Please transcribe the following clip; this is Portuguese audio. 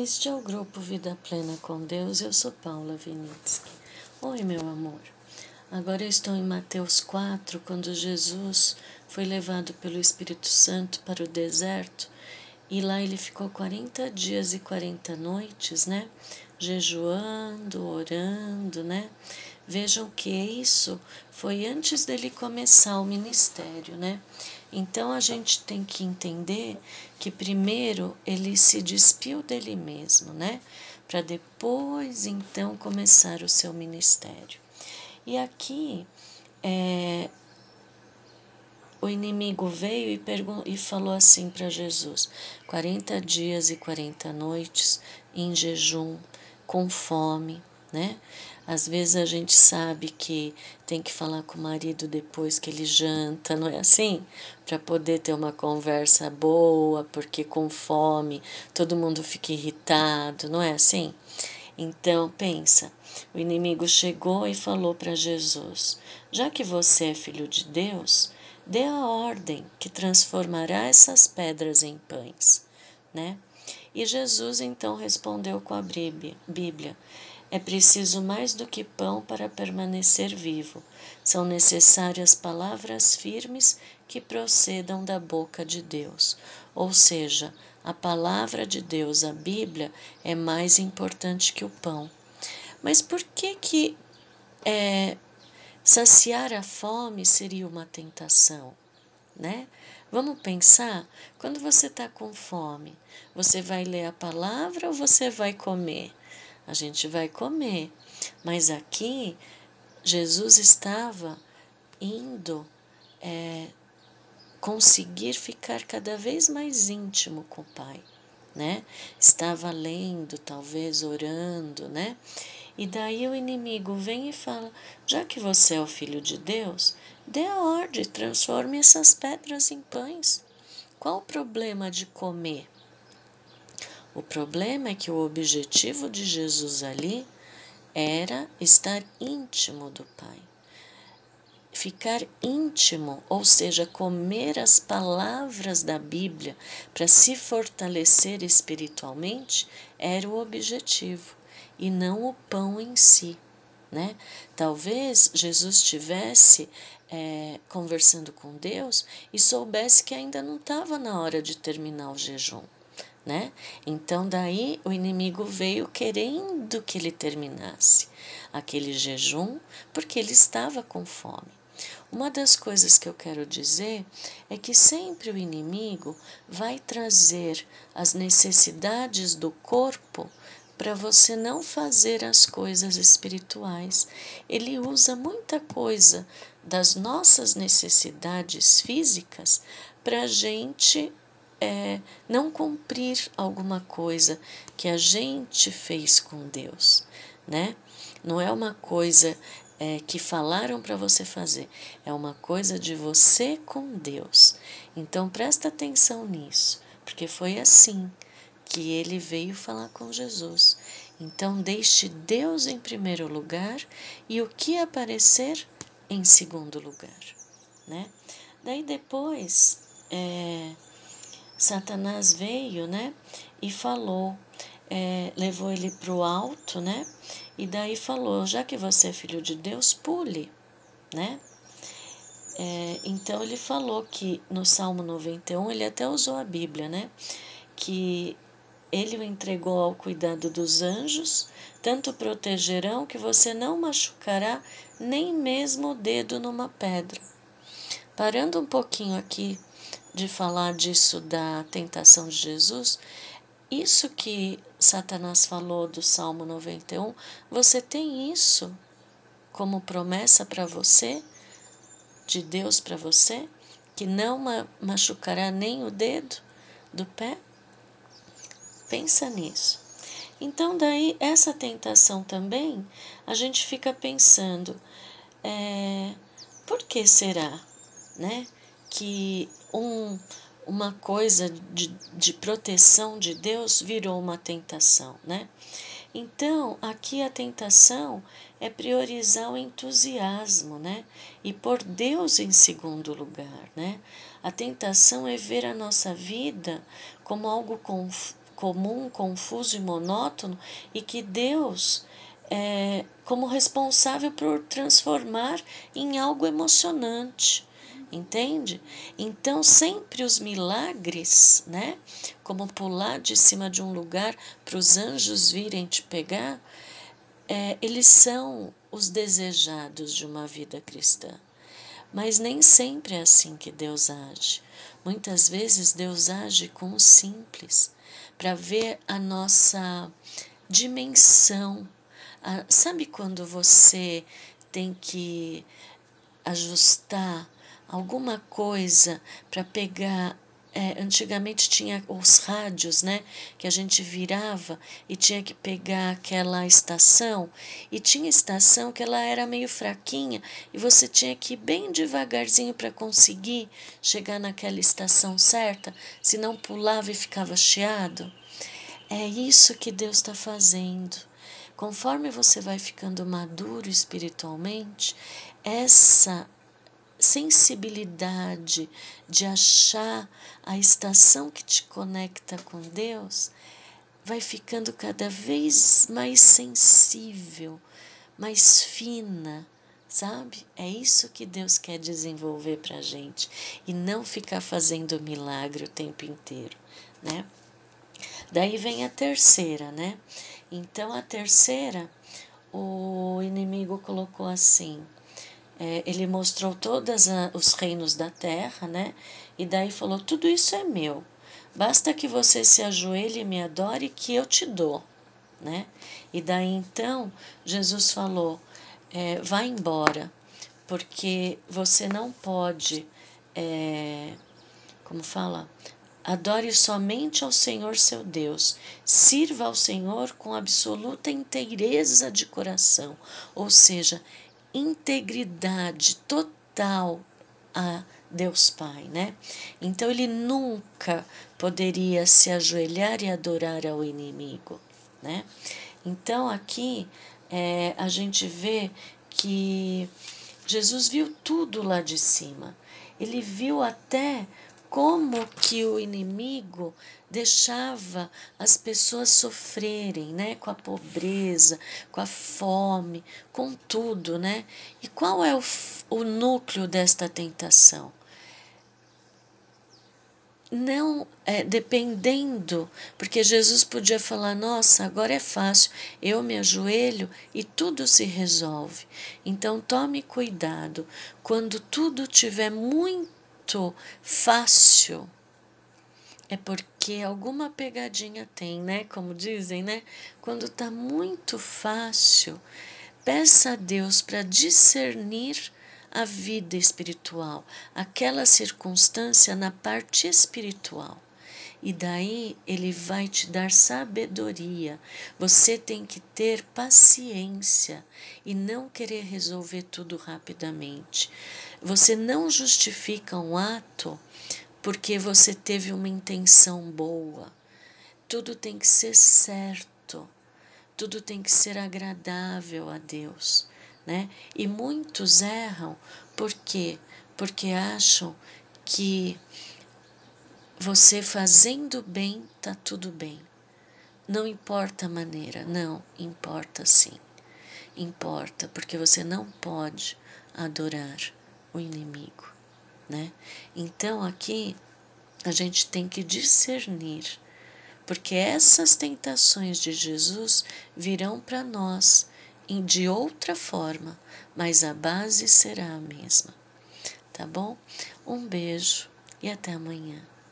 Este é o grupo Vida Plena com Deus. Eu sou Paula Vinitsky. Oi, meu amor. Agora eu estou em Mateus 4, quando Jesus foi levado pelo Espírito Santo para o deserto e lá ele ficou 40 dias e 40 noites, né? Jejuando, orando, né? Vejam que isso foi antes dele começar o ministério, né? Então a gente tem que entender que primeiro ele se despiu dele mesmo, né? Para depois então começar o seu ministério. E aqui é, o inimigo veio e, e falou assim para Jesus: 40 dias e 40 noites em jejum, com fome, né? Às vezes a gente sabe que tem que falar com o marido depois que ele janta, não é assim? Para poder ter uma conversa boa, porque com fome todo mundo fica irritado, não é assim? Então, pensa, o inimigo chegou e falou para Jesus: Já que você é filho de Deus, dê a ordem que transformará essas pedras em pães, né? E Jesus então respondeu com a Bíblia: é preciso mais do que pão para permanecer vivo. São necessárias palavras firmes que procedam da boca de Deus. Ou seja, a palavra de Deus, a Bíblia, é mais importante que o pão. Mas por que que é, saciar a fome seria uma tentação, né? Vamos pensar, quando você está com fome, você vai ler a palavra ou você vai comer? A gente vai comer. Mas aqui, Jesus estava indo é, conseguir ficar cada vez mais íntimo com o Pai, né? Estava lendo, talvez orando, né? E daí o inimigo vem e fala: já que você é o filho de Deus, dê a ordem, transforme essas pedras em pães. Qual o problema de comer? O problema é que o objetivo de Jesus ali era estar íntimo do Pai. Ficar íntimo, ou seja, comer as palavras da Bíblia para se fortalecer espiritualmente, era o objetivo e não o pão em si. Né? Talvez Jesus estivesse é, conversando com Deus e soubesse que ainda não estava na hora de terminar o jejum né? Então daí o inimigo veio querendo que ele terminasse aquele jejum, porque ele estava com fome. Uma das coisas que eu quero dizer é que sempre o inimigo vai trazer as necessidades do corpo para você não fazer as coisas espirituais. Ele usa muita coisa das nossas necessidades físicas para a gente é, não cumprir alguma coisa que a gente fez com Deus, né? Não é uma coisa é, que falaram para você fazer, é uma coisa de você com Deus. Então presta atenção nisso, porque foi assim que ele veio falar com Jesus. Então deixe Deus em primeiro lugar e o que aparecer em segundo lugar, né? Daí depois é, Satanás veio, né, e falou, é, levou ele para o alto, né, e daí falou: já que você é filho de Deus, pule, né. É, então ele falou que no Salmo 91, ele até usou a Bíblia, né, que ele o entregou ao cuidado dos anjos, tanto protegerão que você não machucará nem mesmo o dedo numa pedra. Parando um pouquinho aqui de falar disso da tentação de Jesus, isso que Satanás falou do Salmo 91, você tem isso como promessa para você, de Deus para você, que não machucará nem o dedo do pé? Pensa nisso. Então, daí, essa tentação também, a gente fica pensando, é, por que será, né? Que um, uma coisa de, de proteção de Deus virou uma tentação, né? Então, aqui a tentação é priorizar o entusiasmo, né? E pôr Deus em segundo lugar, né? A tentação é ver a nossa vida como algo comum, confuso e monótono e que Deus é como responsável por transformar em algo emocionante. Entende? Então, sempre os milagres, né? Como pular de cima de um lugar para os anjos virem te pegar, é, eles são os desejados de uma vida cristã. Mas nem sempre é assim que Deus age. Muitas vezes Deus age com o simples, para ver a nossa dimensão. Ah, sabe quando você tem que ajustar alguma coisa para pegar. É, antigamente tinha os rádios, né? Que a gente virava e tinha que pegar aquela estação. E tinha estação que ela era meio fraquinha e você tinha que ir bem devagarzinho para conseguir chegar naquela estação certa, senão pulava e ficava chiado. É isso que Deus está fazendo. Conforme você vai ficando maduro espiritualmente, essa sensibilidade de achar a estação que te conecta com Deus vai ficando cada vez mais sensível, mais fina, sabe? É isso que Deus quer desenvolver para gente e não ficar fazendo milagre o tempo inteiro, né? Daí vem a terceira, né? Então a terceira, o inimigo colocou assim: é, ele mostrou todos os reinos da terra, né? E daí falou: tudo isso é meu. Basta que você se ajoelhe e me adore, que eu te dou, né? E daí então Jesus falou: é, vá embora, porque você não pode, é, como fala, Adore somente ao Senhor seu Deus. Sirva ao Senhor com absoluta inteireza de coração, ou seja, integridade total a Deus Pai, né? Então ele nunca poderia se ajoelhar e adorar ao inimigo, né? Então aqui é, a gente vê que Jesus viu tudo lá de cima. Ele viu até como que o inimigo deixava as pessoas sofrerem, né, com a pobreza, com a fome, com tudo, né? E qual é o, o núcleo desta tentação? Não, é, dependendo, porque Jesus podia falar: nossa, agora é fácil, eu me ajoelho e tudo se resolve. Então tome cuidado, quando tudo tiver muito muito fácil, é porque alguma pegadinha tem, né? Como dizem, né? Quando tá muito fácil, peça a Deus para discernir a vida espiritual, aquela circunstância na parte espiritual. E daí ele vai te dar sabedoria. Você tem que ter paciência e não querer resolver tudo rapidamente. Você não justifica um ato porque você teve uma intenção boa. Tudo tem que ser certo, tudo tem que ser agradável a Deus, né? E muitos erram por quê? Porque acham que você fazendo bem tá tudo bem. Não importa a maneira, não, importa sim. Importa, porque você não pode adorar o inimigo, né? Então aqui a gente tem que discernir, porque essas tentações de Jesus virão para nós de outra forma, mas a base será a mesma. Tá bom? Um beijo e até amanhã.